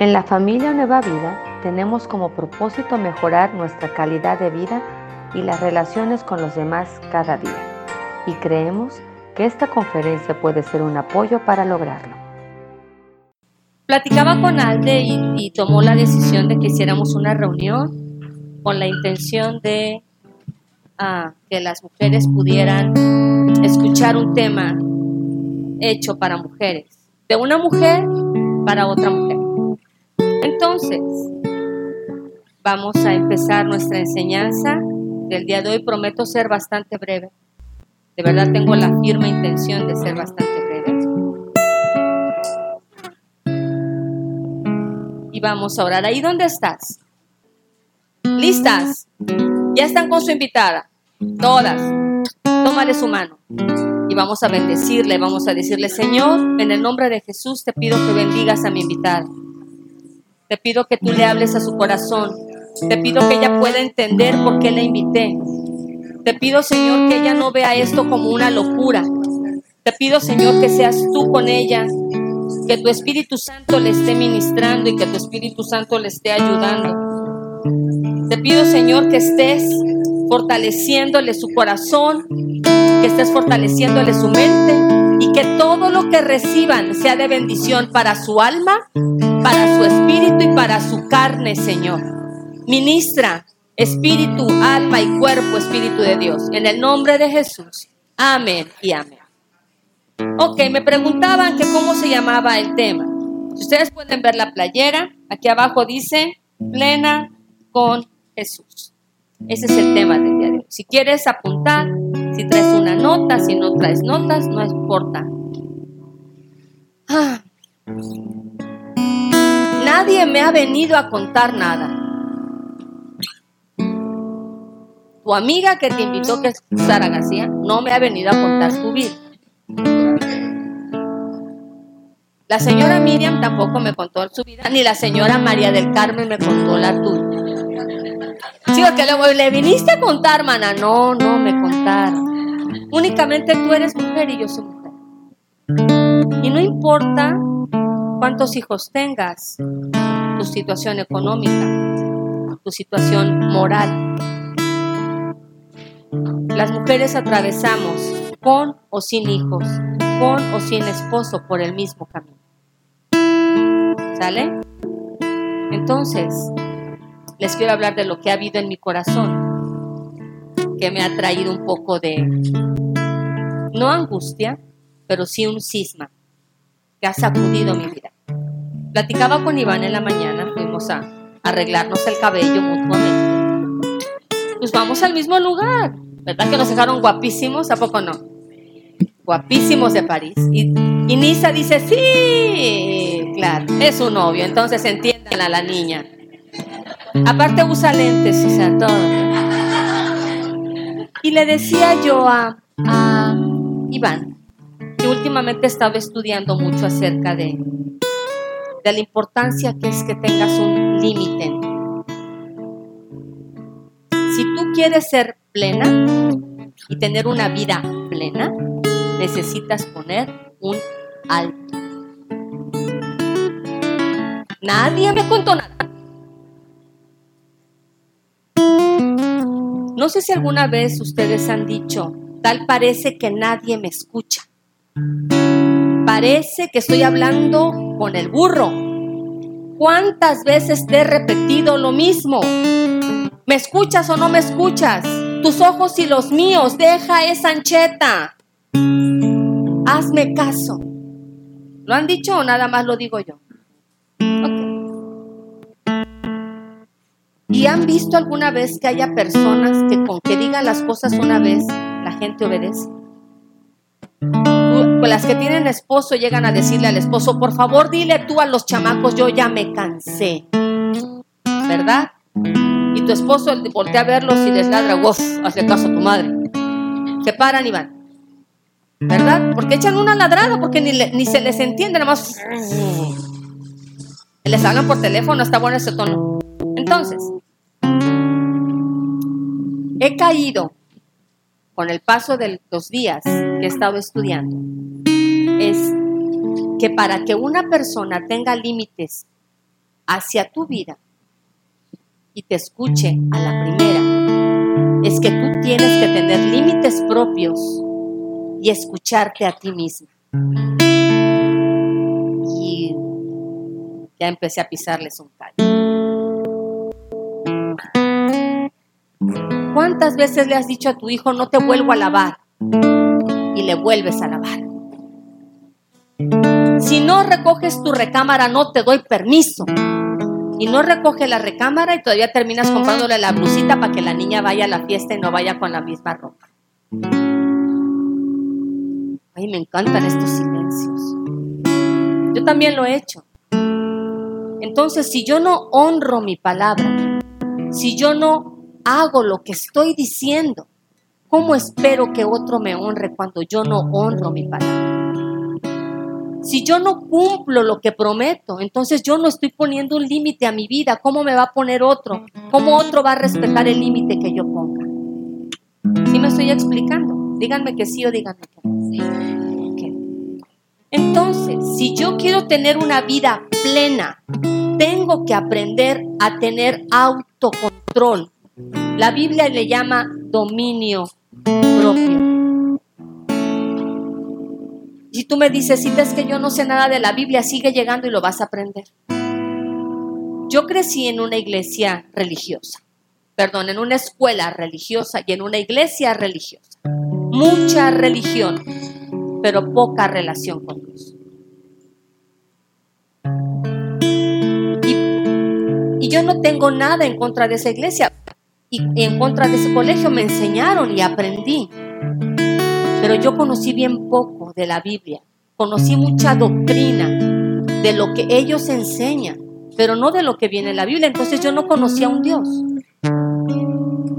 En la familia Nueva Vida tenemos como propósito mejorar nuestra calidad de vida y las relaciones con los demás cada día. Y creemos que esta conferencia puede ser un apoyo para lograrlo. Platicaba con Alde y, tomó la decisión de que hiciéramos una reunión con la intención de ah, que las mujeres pudieran escuchar un tema hecho para mujeres, de una mujer para otra mujer. Entonces, vamos a empezar nuestra enseñanza del día de hoy. Prometo ser bastante breve. De verdad tengo la firme intención de ser bastante breve. Y vamos a orar. ¿Ahí dónde estás? ¿Listas? Ya están con su invitada. Todas. Tómale su mano. Y vamos a bendecirle, vamos a decirle, Señor, en el nombre de Jesús te pido que bendigas a mi invitada. Te pido que tú le hables a su corazón. Te pido que ella pueda entender por qué la invité. Te pido, Señor, que ella no vea esto como una locura. Te pido, Señor, que seas tú con ella, que tu Espíritu Santo le esté ministrando y que tu Espíritu Santo le esté ayudando. Te pido, Señor, que estés fortaleciéndole su corazón, que estés fortaleciéndole su mente y que todo lo que reciban sea de bendición para su alma, para su espíritu y para su carne, Señor. Ministra espíritu, alma y cuerpo, Espíritu de Dios. En el nombre de Jesús. Amén y amén. Ok, me preguntaban que cómo se llamaba el tema. Si ustedes pueden ver la playera, aquí abajo dice plena con Jesús. Ese es el tema del día de hoy. Si quieres apuntar, si traes una nota, si no traes notas, no importa. Ah. Nadie me ha venido a contar nada. Tu amiga que te invitó, que es Sara García, no me ha venido a contar su vida. La señora Miriam tampoco me contó su vida, ni la señora María del Carmen me contó la tuya. Sí, que le viniste a contar, mana. No, no me contaron. Únicamente tú eres mujer y yo soy mujer. Y no importa cuántos hijos tengas, tu situación económica, tu situación moral. Las mujeres atravesamos con o sin hijos, con o sin esposo por el mismo camino. ¿Sale? Entonces, les quiero hablar de lo que ha habido en mi corazón, que me ha traído un poco de, no angustia, pero sí un cisma, que ha sacudido mi vida. Platicaba con Iván en la mañana, fuimos a arreglarnos el cabello mutuamente. Pues vamos al mismo lugar, ¿verdad que nos dejaron guapísimos? ¿A poco no? Guapísimos de París. Y, y Nisa dice, sí, claro, es su novio, entonces entiendan a la niña. Aparte usa lentes, o sea, todo. Y le decía yo a, Iván que últimamente estaba estudiando mucho acerca de, de la importancia que es que tengas un límite. Si tú quieres ser plena y tener una vida plena, necesitas poner un alto. Nadie me contó nada. No sé si alguna vez ustedes han dicho, tal parece que nadie me escucha. Parece que estoy hablando con el burro. ¿Cuántas veces te he repetido lo mismo? ¿Me escuchas o no me escuchas? Tus ojos y los míos, deja esa ancheta. Hazme caso. ¿Lo han dicho o nada más lo digo yo? ¿Y han visto alguna vez que haya personas que con que digan las cosas una vez, la gente obedece? Las que tienen esposo llegan a decirle al esposo, por favor dile tú a los chamacos, yo ya me cansé. ¿Verdad? Y tu esposo voltea a verlos y les ladra, uff, hazle caso a tu madre. Se paran y van. ¿Verdad? Porque echan una ladrada, porque ni, ni se les entiende, nada más. Les hablan por teléfono, está bueno ese tono. Entonces, he caído con el paso de los días que he estado estudiando, es que para que una persona tenga límites hacia tu vida y te escuche a la primera, es que tú tienes que tener límites propios y escucharte a ti misma. Y ya empecé a pisarles un callo. ¿Cuántas veces le has dicho a tu hijo, no te vuelvo a lavar? Y le vuelves a lavar. Si no recoges tu recámara, no te doy permiso. Y no recoge la recámara y todavía terminas comprándole la blusita para que la niña vaya a la fiesta y no vaya con la misma ropa. Ay, me encantan estos silencios. Yo también lo he hecho. Entonces, si yo no honro mi palabra, si yo no hago lo que estoy diciendo, ¿cómo espero que otro me honre cuando yo no honro mi palabra? Si yo no cumplo lo que prometo, entonces yo no estoy poniendo un límite a mi vida. ¿Cómo me va a poner otro? ¿Cómo otro va a respetar el límite que yo ponga? ¿Sí me estoy explicando? Díganme que sí o díganme que no. Entonces, si yo quiero tener una vida plena, tengo que aprender a tener autocontrol. La Biblia le llama dominio propio. Si tú me dices, si es que yo no sé nada de la Biblia, sigue llegando y lo vas a aprender. Yo crecí en una iglesia religiosa, perdón, en una escuela religiosa y en una iglesia religiosa. Mucha religión, pero poca relación con Dios. Y, y yo no tengo nada en contra de esa iglesia y en contra de ese colegio me enseñaron y aprendí pero yo conocí bien poco de la Biblia. Conocí mucha doctrina de lo que ellos enseñan, pero no de lo que viene en la Biblia. Entonces yo no conocía a un Dios.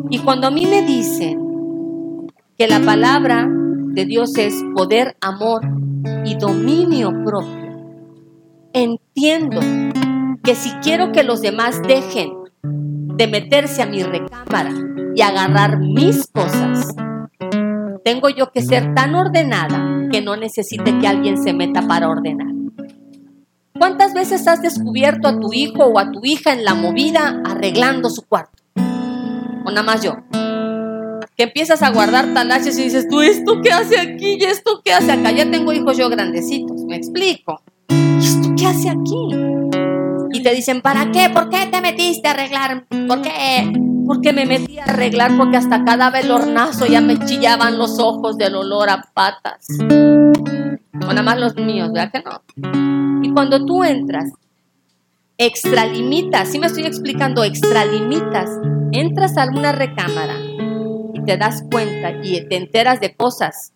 Y cuando a mí me dicen que la palabra de Dios es poder, amor y dominio propio, entiendo que si quiero que los demás dejen de meterse a mi recámara y agarrar mis cosas, tengo yo que ser tan ordenada que no necesite que alguien se meta para ordenar. ¿Cuántas veces has descubierto a tu hijo o a tu hija en la movida arreglando su cuarto? O nada más yo. Que empiezas a guardar talaches y dices, ¿tú esto qué hace aquí? ¿Y esto qué hace acá? Ya tengo hijos yo grandecitos, me explico. ¿Y esto qué hace aquí? Y te dicen, ¿para qué? ¿Por qué te metiste a arreglar? ¿Por qué? porque me metí a arreglar porque hasta cada velornazo ya me chillaban los ojos del olor a patas. O nada más los míos, ¿verdad que no? Y cuando tú entras, extralimitas, si me estoy explicando, extralimitas, entras a alguna recámara y te das cuenta y te enteras de cosas.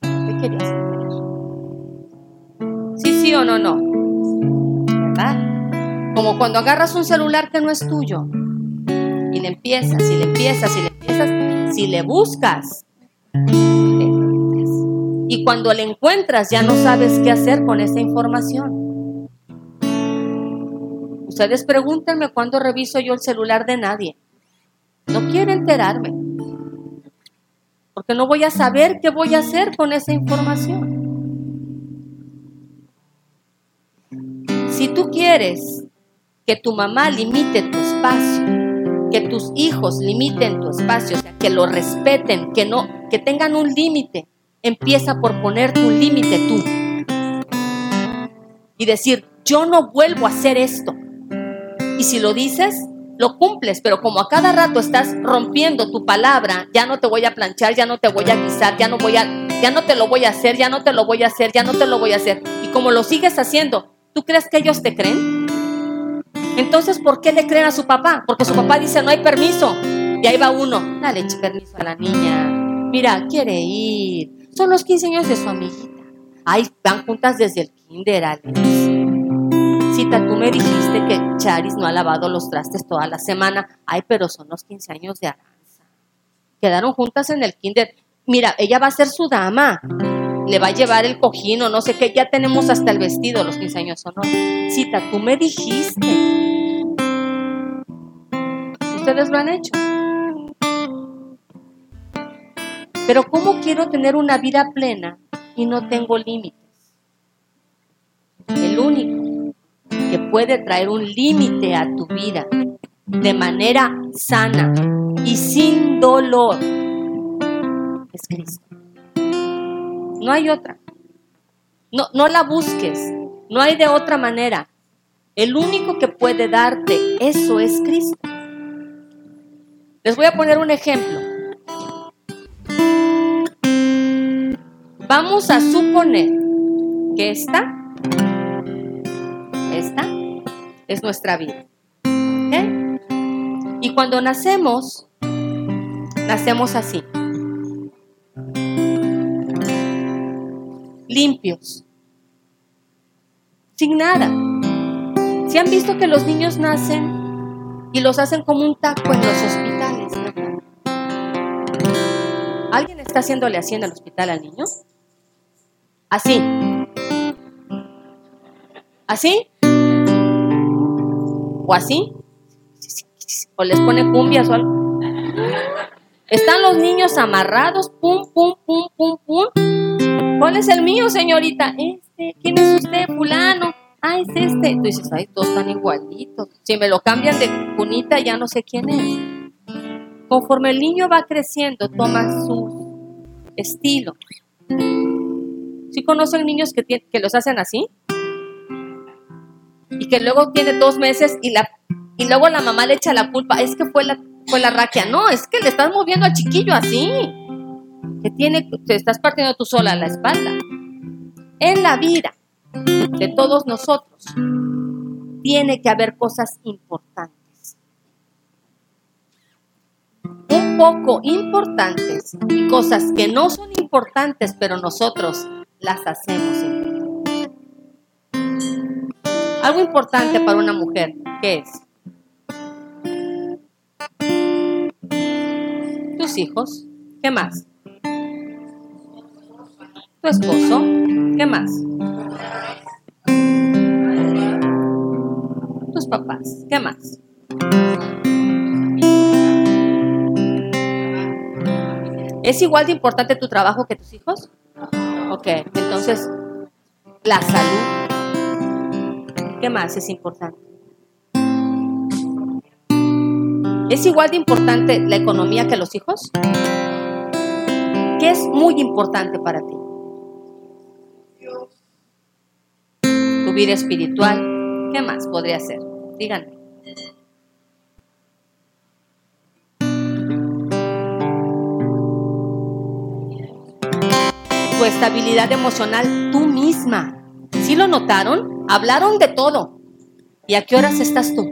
¿Qué querías entender? Sí, sí o no, no. Como cuando agarras un celular que no es tuyo y le empiezas, y le empiezas, y le empiezas, si le buscas, y cuando le encuentras ya no sabes qué hacer con esa información. Ustedes pregúntenme cuándo reviso yo el celular de nadie. No quiero enterarme. Porque no voy a saber qué voy a hacer con esa información. Si tú quieres que tu mamá limite tu espacio, que tus hijos limiten tu espacio, que lo respeten, que no, que tengan un límite. Empieza por ponerte un límite tú. Y decir, yo no vuelvo a hacer esto. Y si lo dices, lo cumples, pero como a cada rato estás rompiendo tu palabra, ya no te voy a planchar, ya no te voy a guisar, ya no voy a, ya no te lo voy a hacer, ya no te lo voy a hacer, ya no te lo voy a hacer. Y como lo sigues haciendo, ¿tú crees que ellos te creen? Entonces, ¿por qué le creen a su papá? Porque su papá dice, no hay permiso. Y ahí va uno, dale permiso a la niña. Mira, quiere ir. Son los 15 años de su amiguita. Ay, van juntas desde el kinder, Alex. Cita, tú me dijiste que Charis no ha lavado los trastes toda la semana. Ay, pero son los 15 años de Aranza. Quedaron juntas en el kinder. Mira, ella va a ser su dama le va a llevar el cojín o no sé qué, ya tenemos hasta el vestido los 15 años o no. Cita, tú me dijiste. Ustedes lo han hecho. Pero ¿cómo quiero tener una vida plena y no tengo límites? El único que puede traer un límite a tu vida de manera sana y sin dolor es Cristo. No hay otra. No, no la busques. No hay de otra manera. El único que puede darte eso es Cristo. Les voy a poner un ejemplo. Vamos a suponer que esta, esta es nuestra vida. Y cuando nacemos, nacemos así. Limpios. Sin nada. Si han visto que los niños nacen y los hacen como un taco en los hospitales. ¿Alguien está haciéndole así en el hospital al niño? Así. ¿Así? ¿O así? ¿O les pone cumbias o algo? Están los niños amarrados, pum, pum, pum, pum, pum. ¿Cuál es el mío, señorita? Este. ¿Quién es usted, fulano? ah, es este. Tú dices, ay, todos están igualitos. Si me lo cambian de cunita, ya no sé quién es. Conforme el niño va creciendo, toma su estilo. ¿Sí conocen niños que, los hacen así? Y que luego tiene dos meses y luego la mamá le echa la culpa. Es que fue la, fue la raquia. No, es que le estás moviendo al chiquillo así. Que tiene, te estás partiendo tú sola la espalda. En la vida, de todos nosotros, tiene que haber cosas importantes. Un poco importantes y cosas que no son importantes, pero nosotros las hacemos Algo importante para una mujer, ¿qué es? Tus hijos, ¿qué más? Tu esposo, ¿qué más? Tus papás. ¿Qué más? ¿Es igual de importante tu trabajo que tus hijos? Ok, entonces, la salud. ¿Qué más es importante? ¿Es igual de importante la economía que los hijos? ¿Qué es muy importante para ti? Vida espiritual. ¿Qué más podría ser? Díganme. Tu estabilidad emocional tú misma. ¿Sí lo notaron? Hablaron de todo. ¿Y a qué horas estás tú?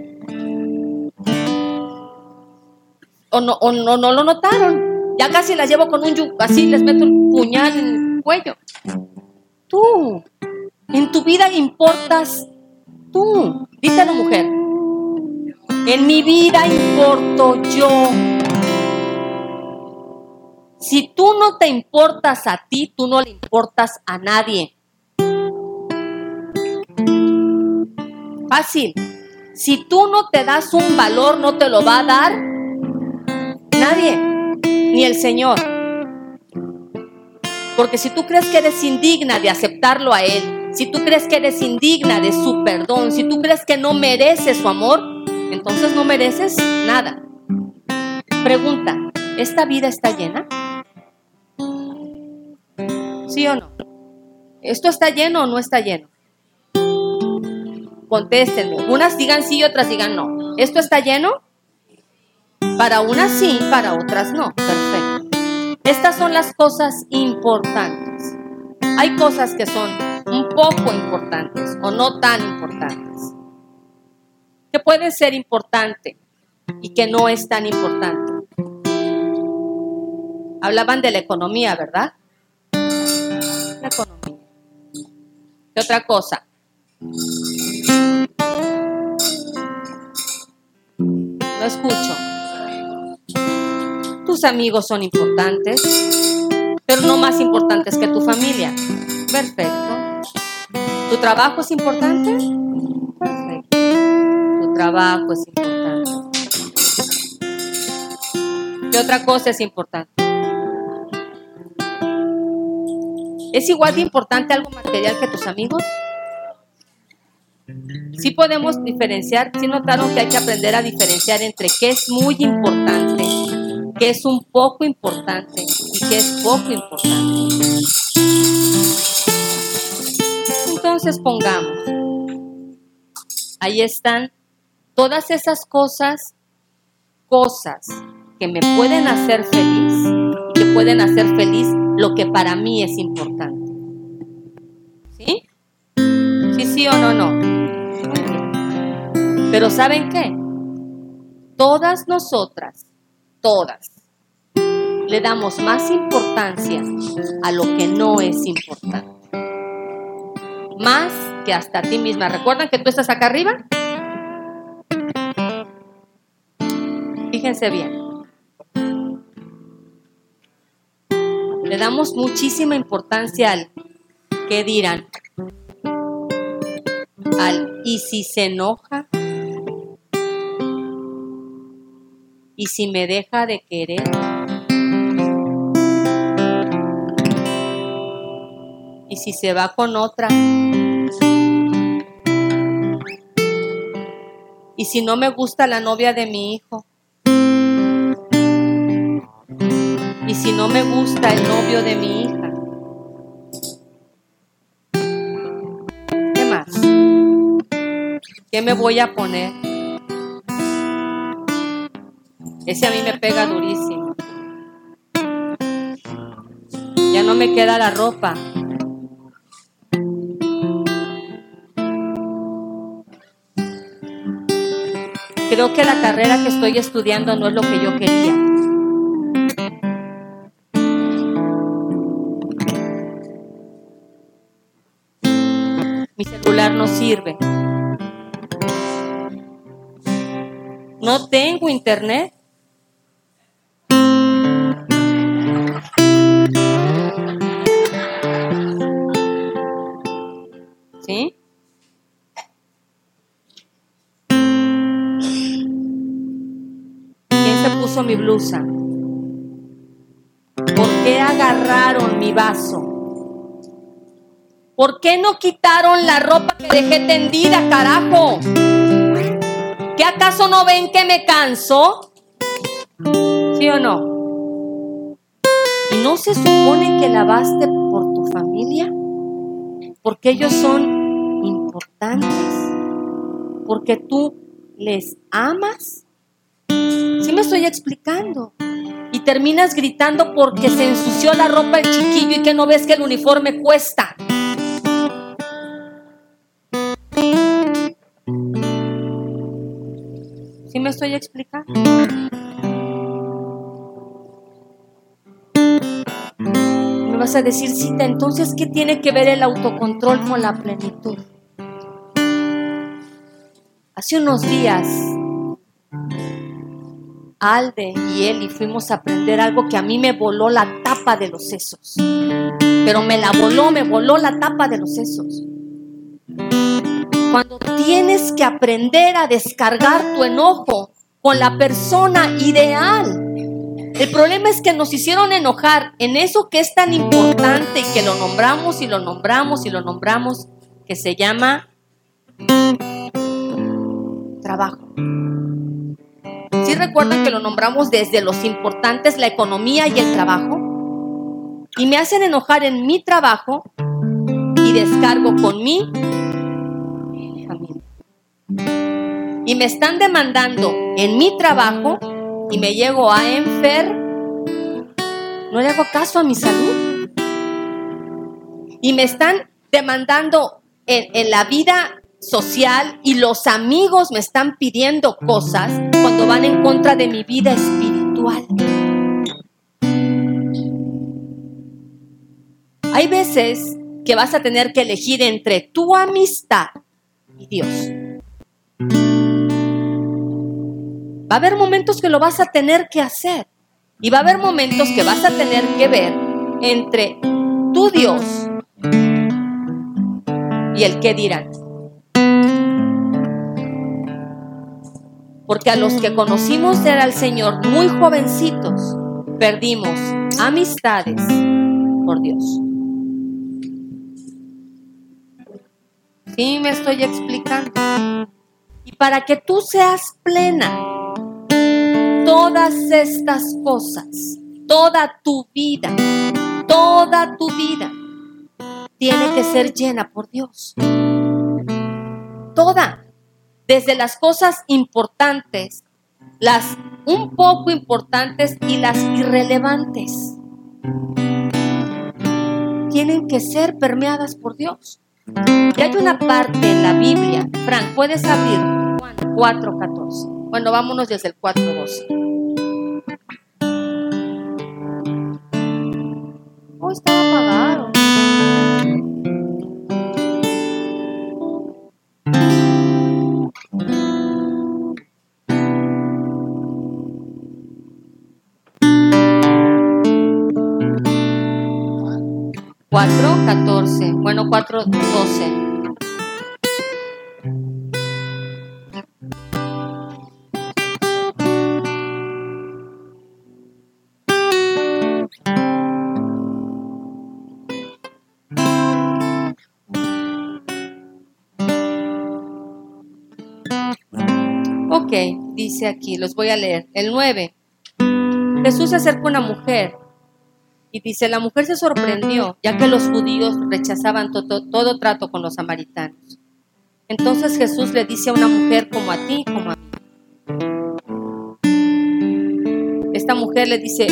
¿O no, o no, no lo notaron? Ya casi las llevo con un yugo, así les meto un puñal en el cuello. Tú, en tu vida importas tú. Díselo, mujer. En mi vida importo yo. Si tú no te importas a ti, tú no le importas a nadie. Fácil. Si tú no te das un valor, no te lo va a dar nadie, ni el Señor. Porque si tú crees que eres indigna de aceptarlo a Él, si tú crees que eres indigna de su perdón, si tú crees que no mereces su amor, entonces no mereces nada. Pregunta, ¿esta vida está llena? ¿Sí o no? ¿Esto está lleno o no está lleno? Contéstenme. Unas digan sí y otras digan no. ¿Esto está lleno? Para unas sí, para otras no. Perfecto. Estas son las cosas importantes. Hay cosas que son un poco importantes o no tan importantes. Que puede ser importante y que no es tan importante. Hablaban de la economía, ¿verdad? La economía. ¿Qué otra cosa? Lo escucho. Tus amigos son importantes, pero no más importantes que tu familia. Perfecto. ¿Tu trabajo es importante? Perfecto. Tu trabajo es importante. ¿Qué otra cosa es importante? ¿Es igual de importante algo material que tus amigos? sí podemos diferenciar, sí notaron que hay que aprender a diferenciar entre qué es muy importante, qué es un poco importante y qué es poco importante. Entonces pongamos, ahí están todas esas cosas, cosas que me pueden hacer feliz y que pueden hacer feliz lo que para mí es importante. ¿Sí? Sí, sí o no, no. Pero ¿saben qué? Todas nosotras, todas, le damos más importancia a lo que no es importante. Más que hasta ti misma. ¿Recuerdan que tú estás acá arriba? Fíjense bien. Le damos muchísima importancia al que dirán. Al y si se enoja. Y si me deja de querer. Si se va con otra. Y si no me gusta la novia de mi hijo. Y si no me gusta el novio de mi hija. ¿Qué más? ¿Qué me voy a poner? Ese a mí me pega durísimo. Ya no me queda la ropa. Creo que la carrera que estoy estudiando no es lo que yo quería. Mi celular no sirve. No tengo internet. Mi blusa? ¿Por qué agarraron mi vaso? ¿Por qué no quitaron la ropa que dejé tendida, carajo? ¿Qué acaso no ven que me canso? ¿Sí o no? ¿Y no se supone que lavaste por tu familia? Porque ellos son importantes. Porque tú les amas. ¿Sí me estoy explicando? Y terminas gritando porque se ensució la ropa el chiquillo y que no ves que el uniforme cuesta. ¿Sí me estoy explicando? Me vas a decir, cita, entonces, ¿qué tiene que ver el autocontrol con la plenitud? Hace unos días, Alde y Eli fuimos a aprender algo que a mí me voló la tapa de los sesos. Pero me la voló, me voló la tapa de los sesos. Cuando tienes que aprender a descargar tu enojo con la persona ideal. El problema es que nos hicieron enojar en eso que es tan importante y que lo nombramos y lo nombramos y lo nombramos, que se llama trabajo. ¿Sí recuerdan que lo nombramos desde los importantes, la economía y el trabajo? Y me hacen enojar en mi trabajo y descargo con mi y me están demandando en mi trabajo y me llego a enfer, no le hago caso a mi salud. Y me están demandando en, en la vida social y los amigos me están pidiendo cosas cuando van en contra de mi vida espiritual. Hay veces que vas a tener que elegir entre tu amistad y Dios. Va a haber momentos que lo vas a tener que hacer. Y va a haber momentos que vas a tener que ver entre tu Dios y el que dirán. Porque a los que conocimos era al Señor muy jovencitos, perdimos amistades por Dios. ¿Sí me estoy explicando? Y para que tú seas plena, todas estas cosas, toda tu vida, toda tu vida, tiene que ser llena por Dios. Toda, desde las cosas importantes, las un poco importantes y las irrelevantes, tienen que ser permeadas por Dios. Y hay una parte en la Biblia, Frank, puedes abrir Juan 4.14. Bueno, vámonos desde el 4.12. Oh, estaba apagado. Cuatro, catorce. Bueno, cuatro, doce. Ok, dice aquí, los voy a leer. El 9. Jesús se acercó a una mujer y dice, la mujer se sorprendió, ya que los judíos rechazaban todo trato con los samaritanos. Entonces Jesús le dice a una mujer como a ti, como a mí. Esta mujer le dice,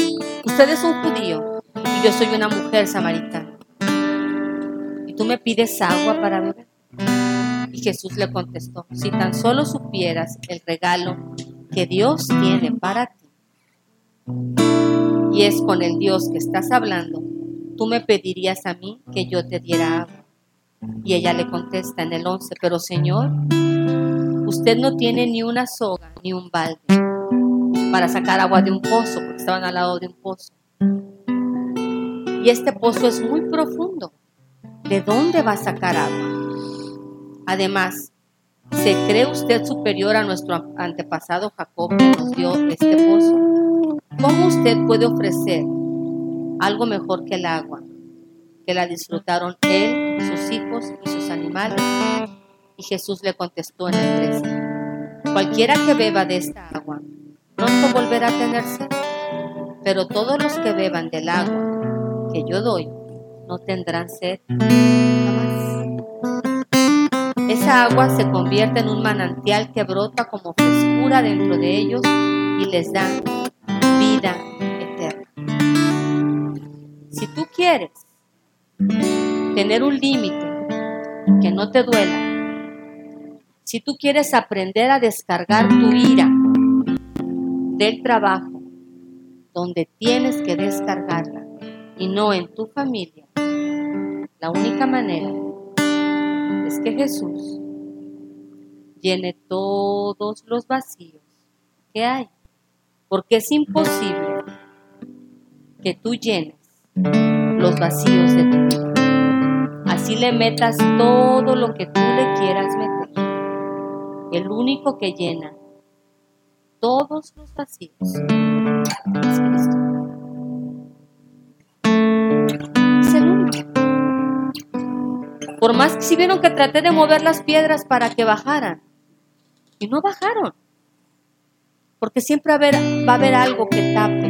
usted es un judío y yo soy una mujer samaritana. ¿Y tú me pides agua para beber? Y Jesús le contestó, si tan solo supieras el regalo que Dios tiene para ti, y es con el Dios que estás hablando, tú me pedirías a mí que yo te diera agua. Y ella le contesta en el 11, pero Señor, usted no tiene ni una soga ni un balde para sacar agua de un pozo, porque estaban al lado de un pozo. Y este pozo es muy profundo. ¿De dónde va a sacar agua? Además, ¿se cree usted superior a nuestro antepasado Jacob que nos dio este pozo? ¿Cómo usted puede ofrecer algo mejor que el agua, que la disfrutaron él, sus hijos y sus animales? Y Jesús le contestó en el 13, cualquiera que beba de esta agua, pronto volverá a tener sed, pero todos los que beban del agua que yo doy, no tendrán sed agua se convierte en un manantial que brota como frescura dentro de ellos y les da vida eterna. Si tú quieres tener un límite que no te duela, si tú quieres aprender a descargar tu ira del trabajo donde tienes que descargarla y no en tu familia, la única manera es que Jesús llene todos los vacíos que hay. Porque es imposible que tú llenes los vacíos de tu vida. Así le metas todo lo que tú le quieras meter. El único que llena todos los vacíos es Cristo. Por más que si vieron que traté de mover las piedras para que bajaran. Y no bajaron. Porque siempre va a haber, algo que tape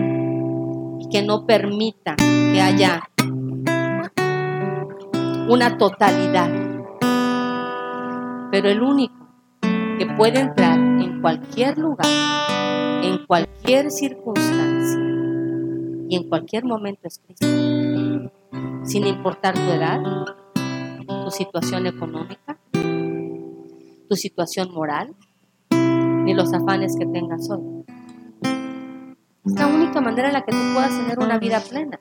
y que no permita que haya una totalidad. Pero el único que puede entrar en cualquier lugar, en cualquier circunstancia y en cualquier momento es Cristo. Sin importar tu edad, tu situación económica, tu situación moral, ni los afanes que tengas hoy. Es la única manera en la que tú puedas tener una vida plena.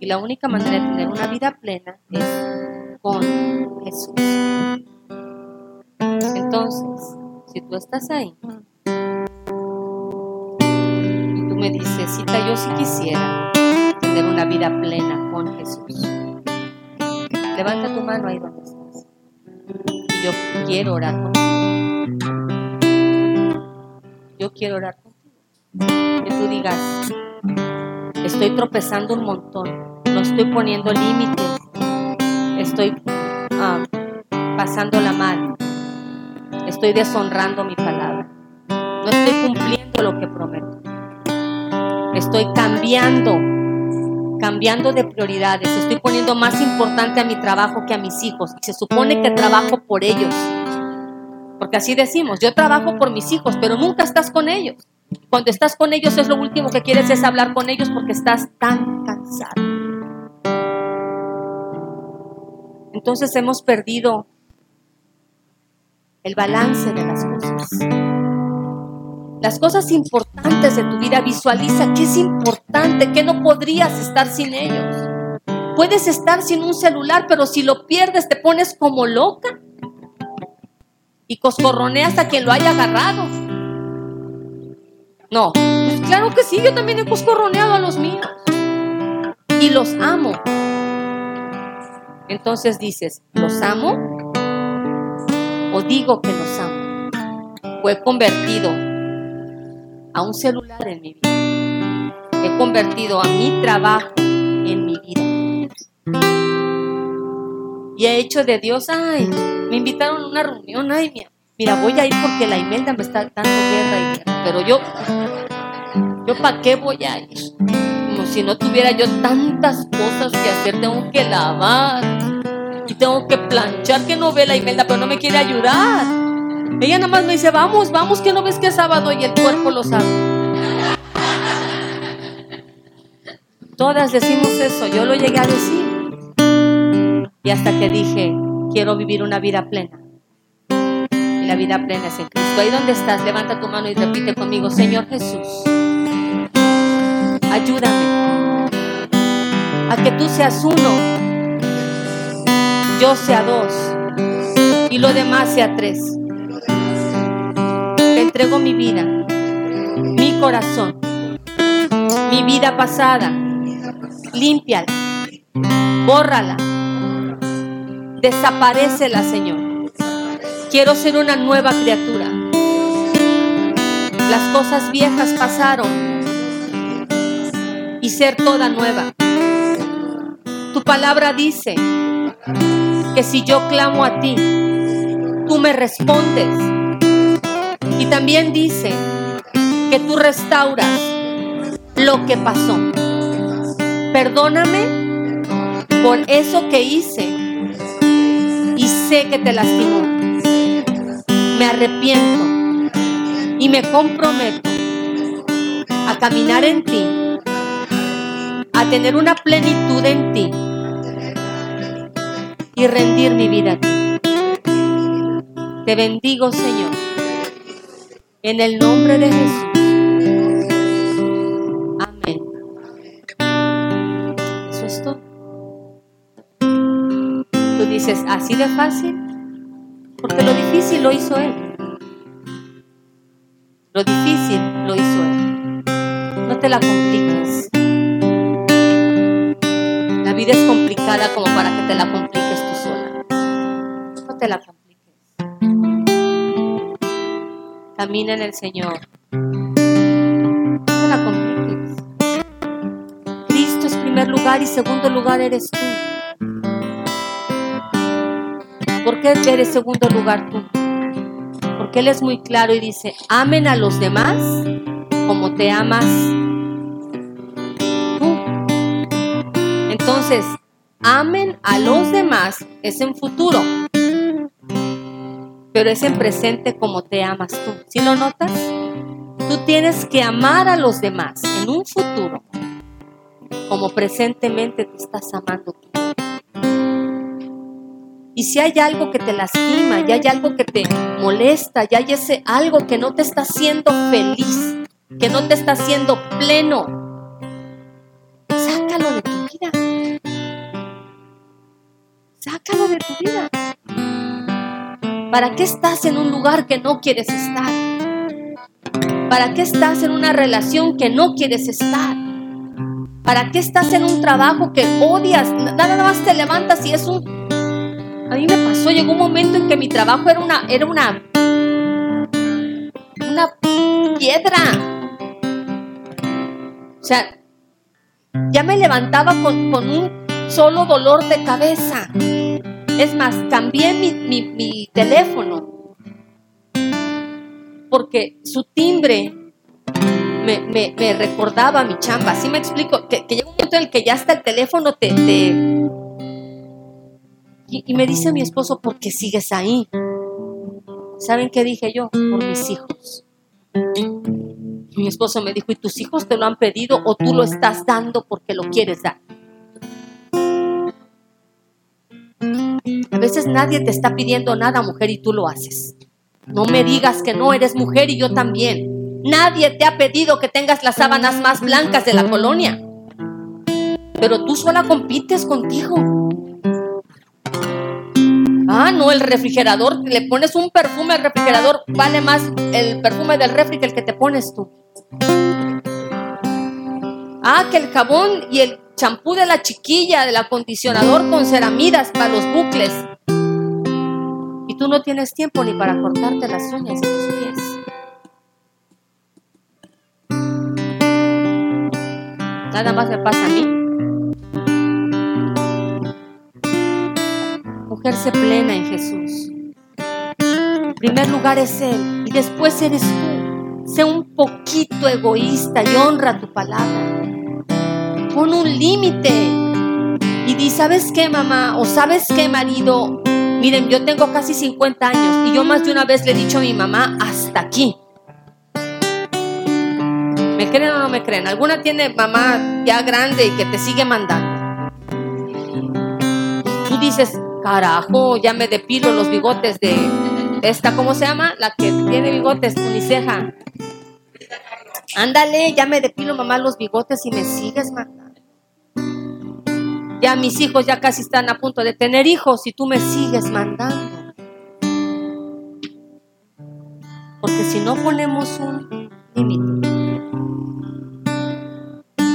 Y la única manera de tener una vida plena es con Jesús. Entonces, si tú estás ahí y tú me dices, Cita, yo sí quisiera tener una vida plena con Jesús. Levanta tu mano ahí donde estás. Y yo quiero orar contigo. Yo quiero orar contigo. Que tú digas, estoy tropezando un montón, no estoy poniendo límites, estoy ah, pasándola mal, estoy deshonrando mi palabra. No estoy cumpliendo lo que prometo. Estoy cambiando, cambiando de prioridades. Estoy poniendo más importante a mi trabajo que a mis hijos. Y se supone que trabajo por ellos. Porque así decimos, yo trabajo por mis hijos, pero nunca estás con ellos. Cuando estás con ellos es lo último que quieres es hablar con ellos porque estás tan cansado. Entonces hemos perdido el balance de las cosas. Las cosas importantes de tu vida, visualiza qué es importante, que no podrías estar sin ellos. Puedes estar sin un celular, pero si lo pierdes te pones como loca y coscorroneas a quien lo haya agarrado. No, pues claro que sí, yo también he coscorroneado a los míos y los amo. Entonces dices, ¿los amo? ¿O digo que los amo? Fue convertido a un celular en mi vida. He convertido a mi trabajo en mi vida. Y he hecho de Dios, ay, me invitaron a una reunión, ay, mira, mira, voy a ir porque la Imelda me está dando guerra. Pero yo, yo para qué voy a ir? Como si no tuviera yo tantas cosas que hacer, tengo que lavar y tengo que planchar, que no ve la Imelda, pero no me quiere ayudar. Ella nada más me dice, vamos, vamos, que no ves que es sábado y el cuerpo lo sabe. Todas decimos eso, yo lo llegué a decir. Y hasta que dije, quiero vivir una vida plena. Y la vida plena es en Cristo. Ahí donde estás, levanta tu mano y repite conmigo, Señor Jesús, ayúdame a que tú seas uno, yo sea dos y lo demás sea tres. Te entrego mi vida, mi corazón, mi vida pasada, límpiala, bórrala Desaparecela, Señor. Quiero ser una nueva criatura. Las cosas viejas pasaron y ser toda nueva. Tu palabra dice que si yo clamo a ti, tú me respondes. Y también dice que tú restauras lo que pasó. Perdóname por eso que hice sé que te lastimó. Me arrepiento y me comprometo a caminar en ti, a tener una plenitud en ti y rendir mi vida a ti. Te bendigo, Señor, en el nombre de Jesús. Dices, así de fácil, porque lo difícil lo hizo Él. Lo difícil lo hizo Él. No te la compliques. La vida es complicada como para que te la compliques tú sola. No te la compliques. Camina en el Señor. No te la compliques. Cristo es primer lugar y segundo lugar eres tú. ¿Por qué eres segundo lugar tú? Porque Él es muy claro y dice, amen a los demás como te amas tú. Entonces, amen a los demás es en futuro, pero es en presente como te amas tú. ¿Sí lo notas? Tú tienes que amar a los demás en un futuro como presentemente te estás amando tú. Y si hay algo que te lastima, y hay algo que te molesta, y hay ese algo que no te está haciendo feliz, que no te está haciendo pleno, sácalo de tu vida. Sácalo de tu vida. ¿Para qué estás en un lugar que no quieres estar? ¿Para qué estás en una relación que no quieres estar? ¿Para qué estás en un trabajo que odias? Nada más te levantas y es un a mí me pasó, llegó un momento en que mi trabajo era una, era una, una piedra. O sea, ya me levantaba con, con un solo dolor de cabeza. Es más, cambié mi, mi, mi teléfono porque su timbre me, me, me, recordaba mi chamba. Así me explico, que, que, llega un momento en el que ya hasta el teléfono te... te... Y, me dice mi esposo, ¿por qué sigues ahí? ¿Saben qué dije yo? Por mis hijos. Mi esposo me dijo, ¿y tus hijos te lo han pedido o tú lo estás dando porque lo quieres dar? A veces nadie te está pidiendo nada, mujer, y tú lo haces. No me digas que no eres mujer y yo también. Nadie te ha pedido que tengas las sábanas más blancas de la colonia. Pero tú sola compites contigo. Ah, no, el refrigerador, le pones un perfume al refrigerador, vale más el perfume del refri que el que te pones tú. Ah, que el jabón y el champú de la chiquilla, del acondicionador con ceramidas para los bucles. Y tú no tienes tiempo ni para cortarte las uñas de tus pies. Nada más me pasa a mí. Mujer, plena en Jesús. En primer lugar es Él y después eres tú. Sé un poquito egoísta y honra tu palabra. Pon un límite y di, ¿sabes qué, mamá? O ¿sabes qué, marido? Miren, yo tengo casi 50 años y yo más de una vez le he dicho a mi mamá, hasta aquí. ¿Me creen o no me creen? ¿Alguna tiene mamá ya grande y que te sigue mandando? Tú dices, carajo, ya me depilo los bigotes de esta, ¿cómo se llama? La que tiene bigotes, uniceja. Ándale, ya me depilo mamá los bigotes y me sigues mandando. Ya mis hijos ya casi están a punto de tener hijos y tú me sigues mandando. Porque si no ponemos un límite,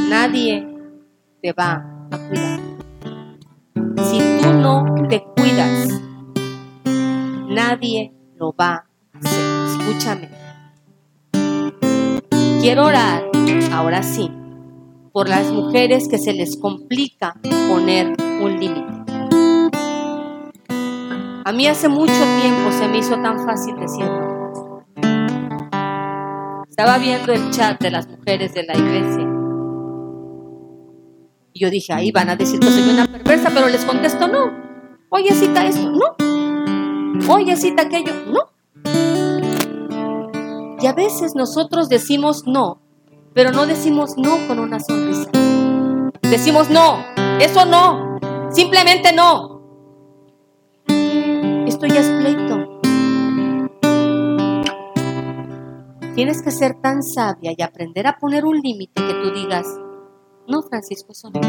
nadie te va a cuidar. No te cuidas, nadie lo va a hacer. Escúchame. Quiero orar, ahora sí, por las mujeres que se les complica poner un límite. A mí hace mucho tiempo se me hizo tan fácil decirlo. Estaba viendo el chat de las mujeres de la iglesia. Yo dije, ahí van a decir que soy una perversa, pero les contesto, no. Oye, cita esto, no. Oye, cita aquello, no. Y a veces nosotros decimos no pero no decimos no con una sonrisa. Decimos no, eso no, simplemente no. Esto ya es pleito. Tienes que ser tan sabia y aprender a poner un límite que tú digas, no, Francisco, eso no.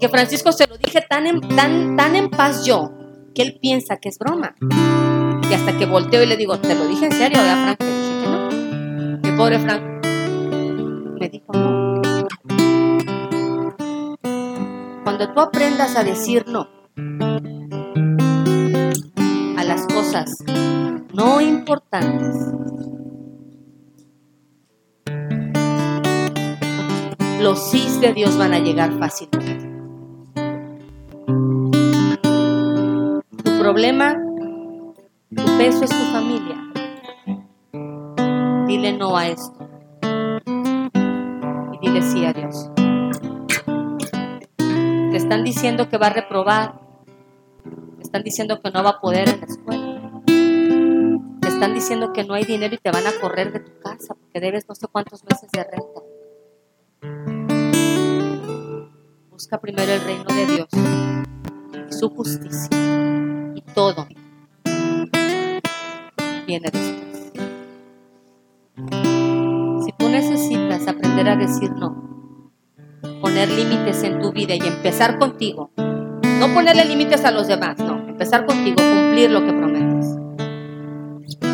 Que Francisco se lo dije tan en, tan, tan en paz yo, que él piensa que es broma. Y hasta que volteo y le digo, te lo dije en serio, ¿verdad, Frank? Le dije que no. Que pobre Frank me dijo no. Cuando tú aprendas a decir no a las cosas no importantes, los sís de Dios van a llegar fácilmente. Tu problema, tu peso es tu familia. Dile no a esto dile sí a Dios. Te están diciendo que va a reprobar. Te están diciendo que no va a poder en la escuela. Te están diciendo que no hay dinero y te van a correr de tu casa porque debes no sé cuántos meses de renta. Busca primero el reino de Dios y su justicia y todo viene después. Si tú necesitas aprender a decir no, poner límites en tu vida y empezar contigo, no ponerle límites a los demás, no, empezar contigo, cumplir lo que prometes.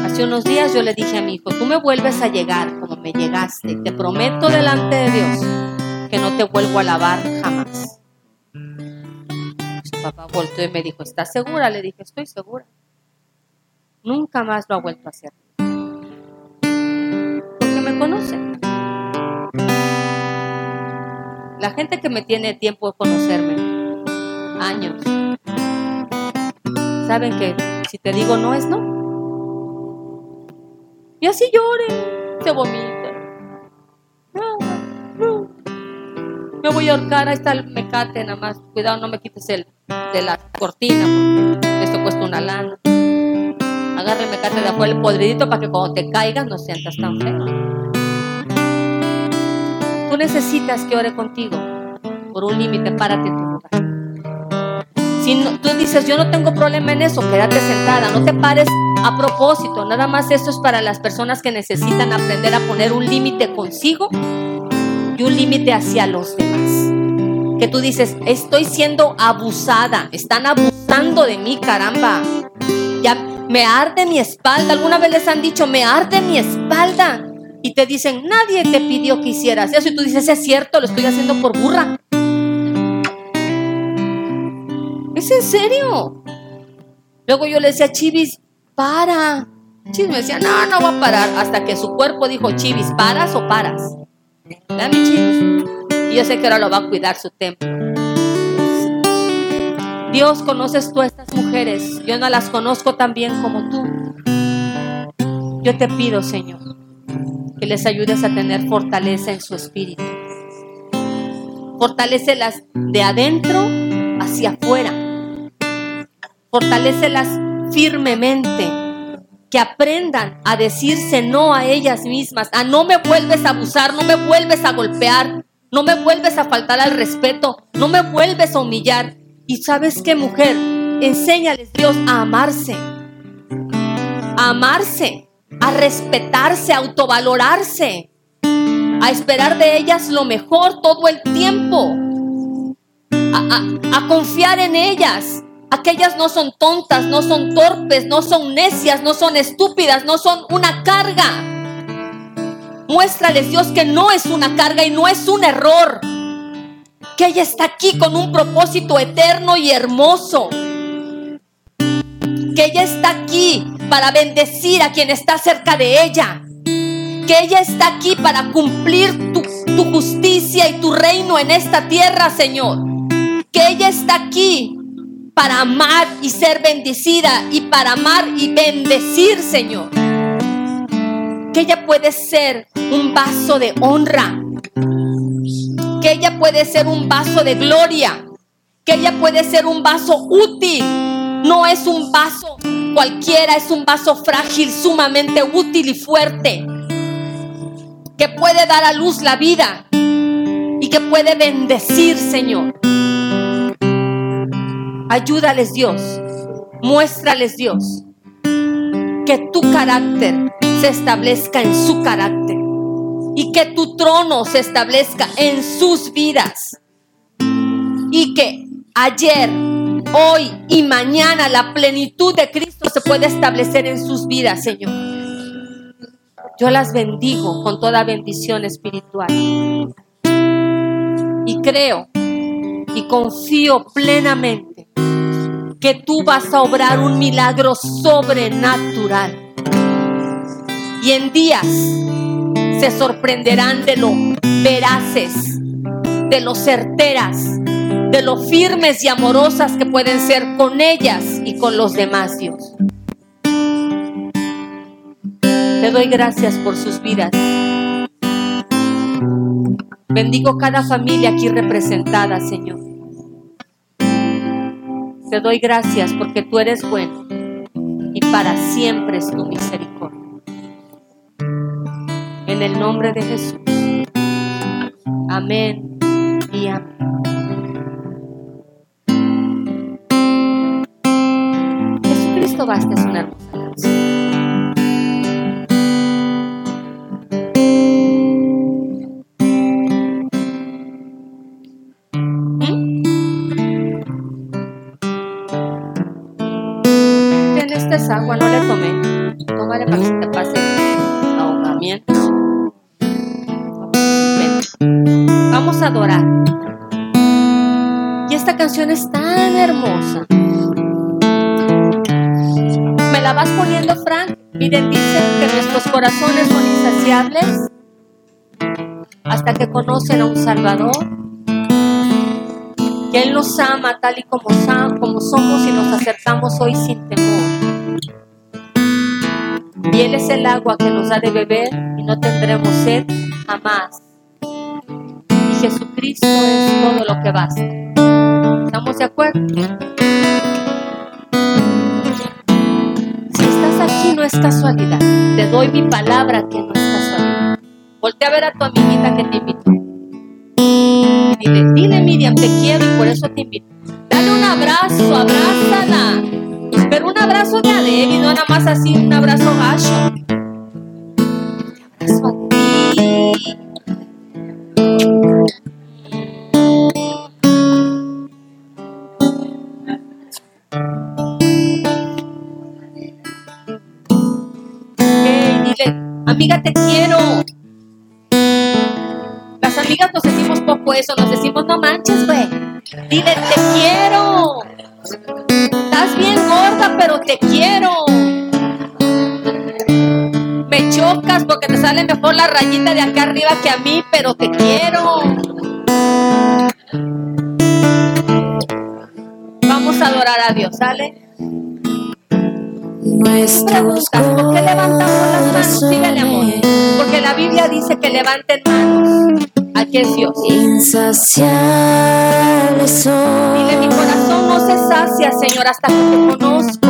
Hace unos días yo le dije a mi hijo, tú me vuelves a llegar como me llegaste, te prometo delante de Dios que no te vuelvo a lavar jamás. Su papá volteó y me dijo, ¿estás segura? Le dije, estoy segura. Nunca más lo ha vuelto a hacer me conoce. La gente que me tiene tiempo de conocerme, años, saben que si te digo no es no. Y así llore, se vomita. Me voy a ahorcar, ahí está el mecate nada más. Cuidado, no me quites el de la cortina porque esto cuesta una lana. Agarra el mecate de afuera, el podridito, para que cuando te caigas no sientas tan feo. Tú necesitas que ore contigo por un límite, párate tu lugar. Si tú dices, yo no tengo problema en eso, quédate sentada, no te pares a propósito. Nada más esto es para las personas que necesitan aprender a poner un límite consigo y un límite hacia los demás. Que tú dices, estoy siendo abusada, están abusando de mí, caramba. Ya me arde mi espalda. ¿Alguna vez les han dicho, me arde mi espalda? Y te dicen, nadie te pidió que hicieras eso. Y tú dices, es cierto, lo estoy haciendo por burra. ¿Es en serio? Luego yo le decía, Chivis, para. Chivis me decía, no, no va a parar. Hasta que su cuerpo dijo, Chivis, ¿paras o paras? Y yo sé que ahora lo va a cuidar su templo. Dios, conoces tú a estas mujeres. Yo no las conozco tan bien como tú. Yo te pido, Señor, que les ayudes a tener fortaleza en su espíritu. Fortalécelas de adentro hacia afuera. Fortalécelas firmemente. Que aprendan a decirse no a ellas mismas, a no me vuelves a abusar, no me vuelves a golpear, no me vuelves a faltar al respeto, no me vuelves a humillar. Y sabes qué, mujer, enséñales Dios a amarse, a amarse, a respetarse, a autovalorarse, a esperar de ellas lo mejor todo el tiempo, a, a confiar en ellas, Aquellas no son tontas, no son torpes, no son necias, no son estúpidas, no son una carga. Muéstrales Dios que no es una carga y no es un error. Que ella está aquí con un propósito eterno y hermoso. Que ella está aquí para bendecir a quien está cerca de ella. Que ella está aquí para cumplir tu, tu justicia y tu reino en esta tierra, Señor. Que ella está aquí para amar y ser bendecida y para amar y bendecir, Señor. Que ella puede ser un vaso de honra. Que ella puede ser un vaso de gloria. Que ella puede ser un vaso útil. No es un vaso cualquiera, es un vaso frágil, sumamente útil y fuerte. Que puede dar a luz la vida y que puede bendecir, Señor. Ayúdales Dios, muéstrales Dios que tu carácter se establezca en su carácter y que tu trono se establezca en sus vidas y que ayer, hoy y mañana la plenitud de Cristo se pueda establecer en sus vidas, Señor. Yo las bendigo con toda bendición espiritual. Y creo y confío plenamente que tú vas a obrar un milagro sobrenatural. Y en días se sorprenderán de lo veraces, de lo certeras, de lo firmes y amorosas que pueden ser con ellas y con los demás, Dios. Te doy gracias por sus vidas. Bendigo cada familia aquí representada, Señor. Te doy gracias porque tú eres bueno y para siempre es tu misericordia. En el nombre de Jesús. Amén y amén. Jesucristo basta hasta que conocen a un Salvador. que Él nos ama tal y como, somos y nos acercamos hoy sin temor. Y Él es el agua que nos da de beber y no tendremos sed jamás. Y Jesucristo es todo lo que basta. ¿Estamos de acuerdo? Si estás aquí no es casualidad. Te doy mi palabra que no es. Voltea a ver a tu amiguita que te invitó. Dile, dile Miriam, te quiero y por eso te invito. Dale un abrazo, abrázala. Pero un abrazo de Adele y no nada más así, un abrazo gacho. Te abrazo a ti. Amiga, te quiero. Amigas nos decimos poco eso, nos decimos, no manches, güey. Dile, te quiero. Estás bien gorda, pero te quiero. Me chocas porque te sale mejor la rayita de acá arriba que a mí, pero te quiero. Vamos a adorar a Dios, ¿sale? Nuestros ¿por qué levantamos las manos? Síguele, amor. Porque la Biblia dice que levanten manos. Aquí es Dios. insaciables son Dile, mi corazón no se sacia, Señor, hasta que te conozco.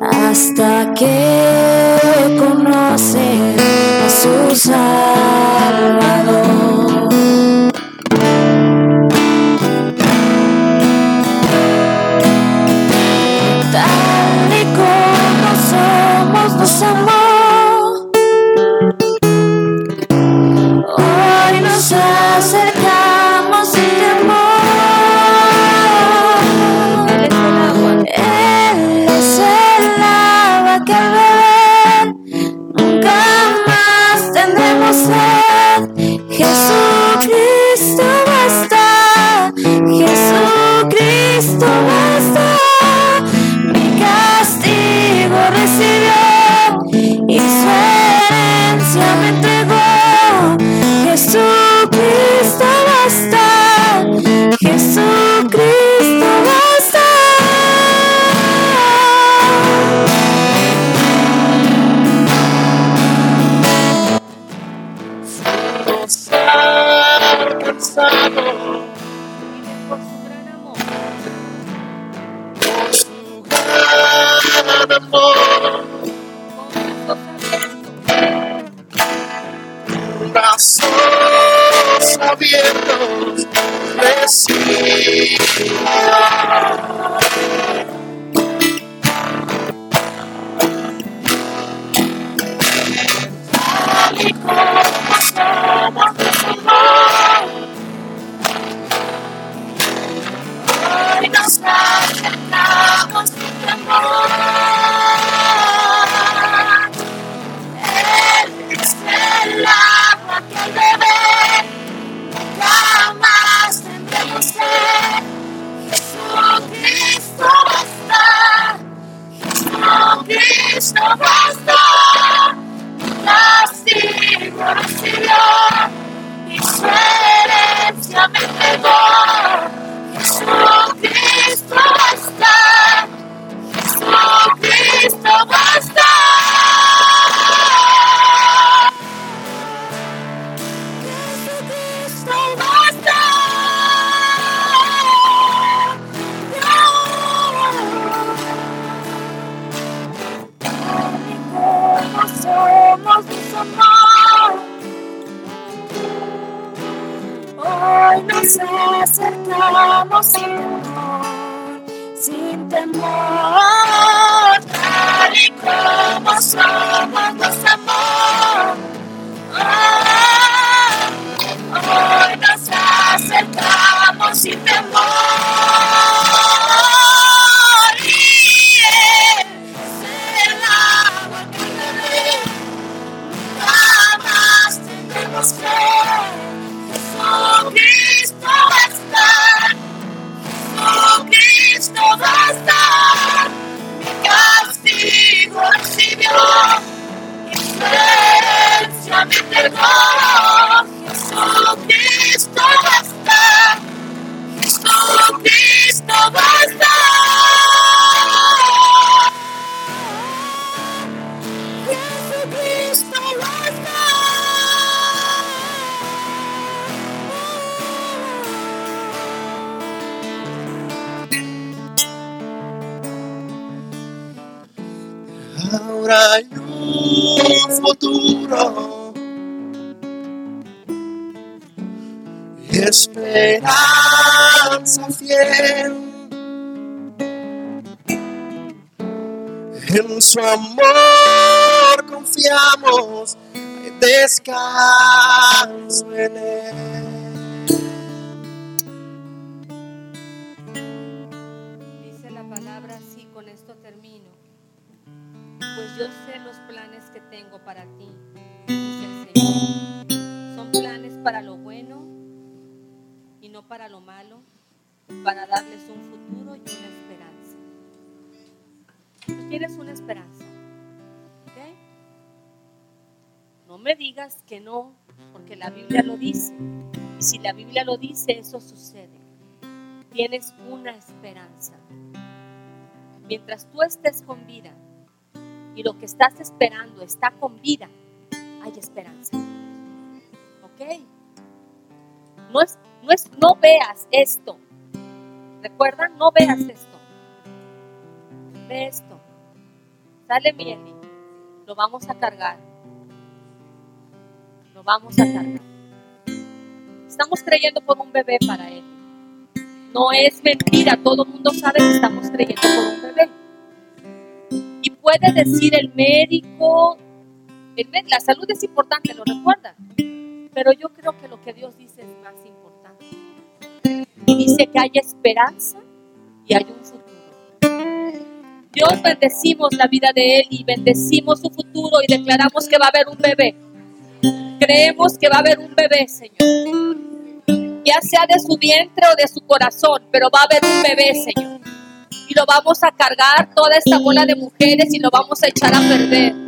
hasta que conocen a su Salvador. Esperanza fiel. En su amor confiamos, descanso en él. Dice la palabra así, con esto termino. Pues yo sé los planes que tengo para ti, dice el Señor. Son planes para lo bueno y no para lo malo, para darles un futuro y una esperanza. Tú tienes una esperanza, ¿ok? No me digas que no, porque la Biblia lo dice. Y si la Biblia lo dice, eso sucede tienes una esperanza. Mientras tú estés con vida y lo que estás esperando está con vida, hay esperanza. ¿Ok? No es, no es, no veas esto. Recuerda, no veas esto. Ve esto. Sale bien. Lo vamos a cargar. Lo vamos a cargar. Estamos creyendo por un bebé para él. No es mentira, todo el mundo sabe que estamos creyendo por un bebé. Y puede decir el médico, el la salud es importante, lo recuerda. Pero yo creo que lo que Dios dice es más importante. Y dice que hay esperanza y hay un futuro. Dios bendecimos la vida de él y bendecimos su futuro y declaramos que va a haber un bebé. Creemos que va a haber un bebé, Señor ya sea de su vientre o de su corazón, pero va a haber un bebé, Señor. Y lo vamos a cargar toda esta bola de mujeres y lo vamos a echar a perder.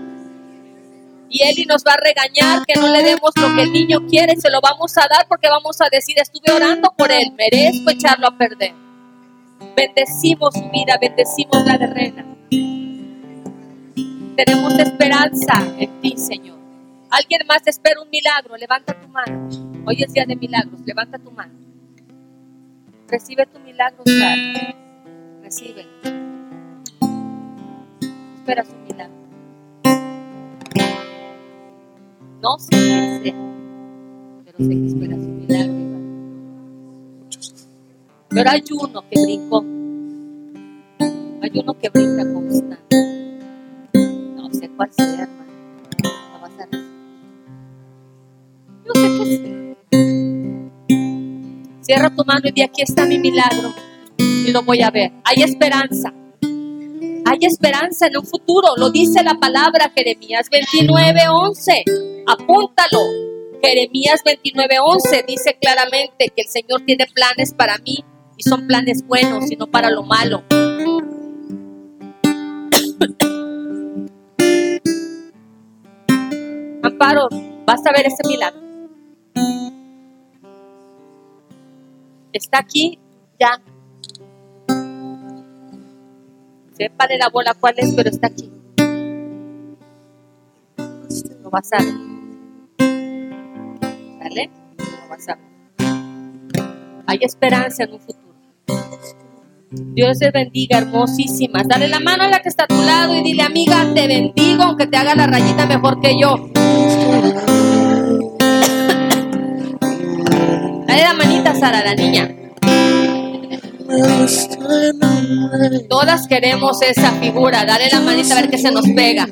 Y Eli nos va a regañar que no le demos lo que el niño quiere, se lo vamos a dar porque vamos a decir, estuve orando por él, merezco echarlo a perder. Bendecimos su vida, bendecimos la de Rena. Tenemos esperanza en ti, Señor. Alguien más espera un milagro, levanta tu mano. Hoy es día de milagros, levanta tu mano. Recibe tu milagro, Sara. Recibe. Esperas un No sé qué sea, pero sé que esperas un milagro. Pero hay uno que brincó. Hay uno que brinca constante. No sé cuál sea, hermano. Vas a. Yo sé que sí. Cierra tu mano y di aquí está mi milagro. Y lo voy a ver. Hay esperanza. Hay esperanza en un futuro. Lo dice la palabra Jeremías 29:11. Apúntalo. Jeremías 29:11 dice claramente que el Señor tiene planes para mí y son planes buenos y no para lo malo. Amparo, vas a ver ese milagro. Está aquí ya. Sépale la bola cuál es, pero está aquí. Lo vas a ver. Hay esperanza en un futuro. Dios te bendiga, hermosísimas. Dale la mano a la que está a tu lado y dile, amiga, te bendigo, aunque te haga la rayita mejor que yo. Dale la manita, Sara, la niña. Todas queremos esa figura. Dale la manita a ver que se nos pega.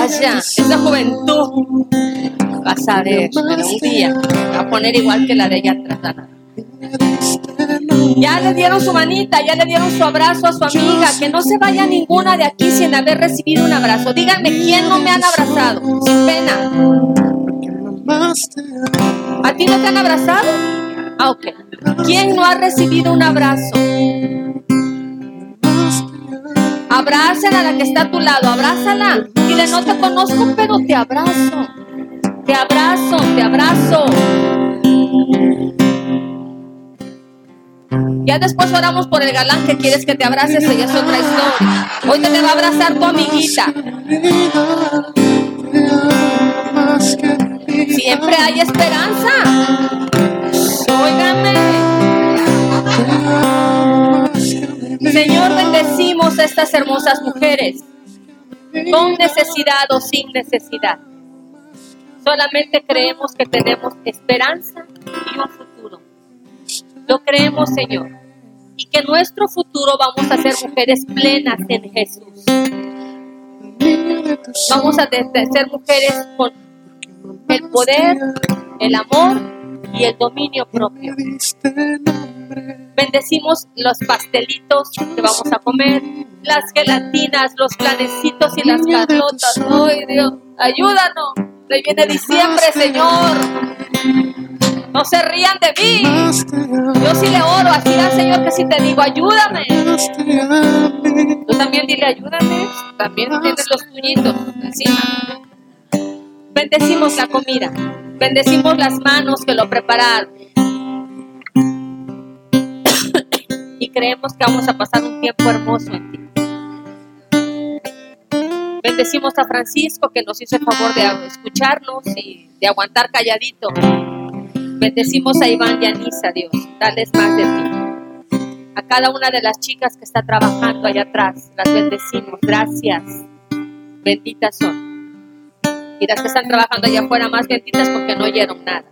Vaya, esa juventud. Vas a ver, pero un día va a poner igual que la de ella atrás. Ana. Ya le dieron su manita, ya le dieron su abrazo a su amiga. Que no se vaya ninguna de aquí sin haber recibido un abrazo. Díganme quién no me han abrazado, sin pena. ¿A ti no te han abrazado? Ah, ok. ¿Quién no ha recibido un abrazo? Abracen a la que está a tu lado, abrázala. Dile, no te conozco, pero te abrazo. Te abrazo, te abrazo. Ya después oramos por el galán que quieres que te abrace, esa ya es otra historia. Hoy te, te va a abrazar tu amiguita. Siempre hay esperanza. Óigame. Señor, bendecimos a estas hermosas mujeres. con necesidad o sin necesidad. Solamente creemos que tenemos esperanza y un futuro. Lo creemos, Señor. Y que nuestro futuro vamos a ser mujeres plenas en Jesús. Vamos a ser mujeres con el poder, el amor y el dominio propio. Bendecimos los pastelitos que vamos a comer, las gelatinas, los planecitos y las carlotas. ¡Ay, Dios! ¡Ayúdanos! ¡Le viene diciembre, Señor! No se rían de mí. Yo sí le oro, así al Señor que si te digo, ayúdame. Tú también dile, ayúdame. También tienes los tuyitos encima. Bendecimos la comida. Bendecimos las manos que lo prepararon. Y creemos que vamos a pasar un tiempo hermoso en ti. Bendecimos a Francisco que nos hizo el favor de escucharnos y de aguantar calladito. Bendecimos a Iván y a Anisa, Dios. Dales más de ti. A cada una de las chicas que está trabajando allá atrás, las bendecimos. Gracias. Benditas son. Y las que están trabajando allá afuera, más benditas porque no oyeron nada.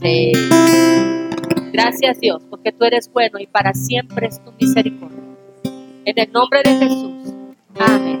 Sí. Gracias Dios, porque tú eres bueno y para siempre es tu misericordia. En el nombre de Jesús. Amén.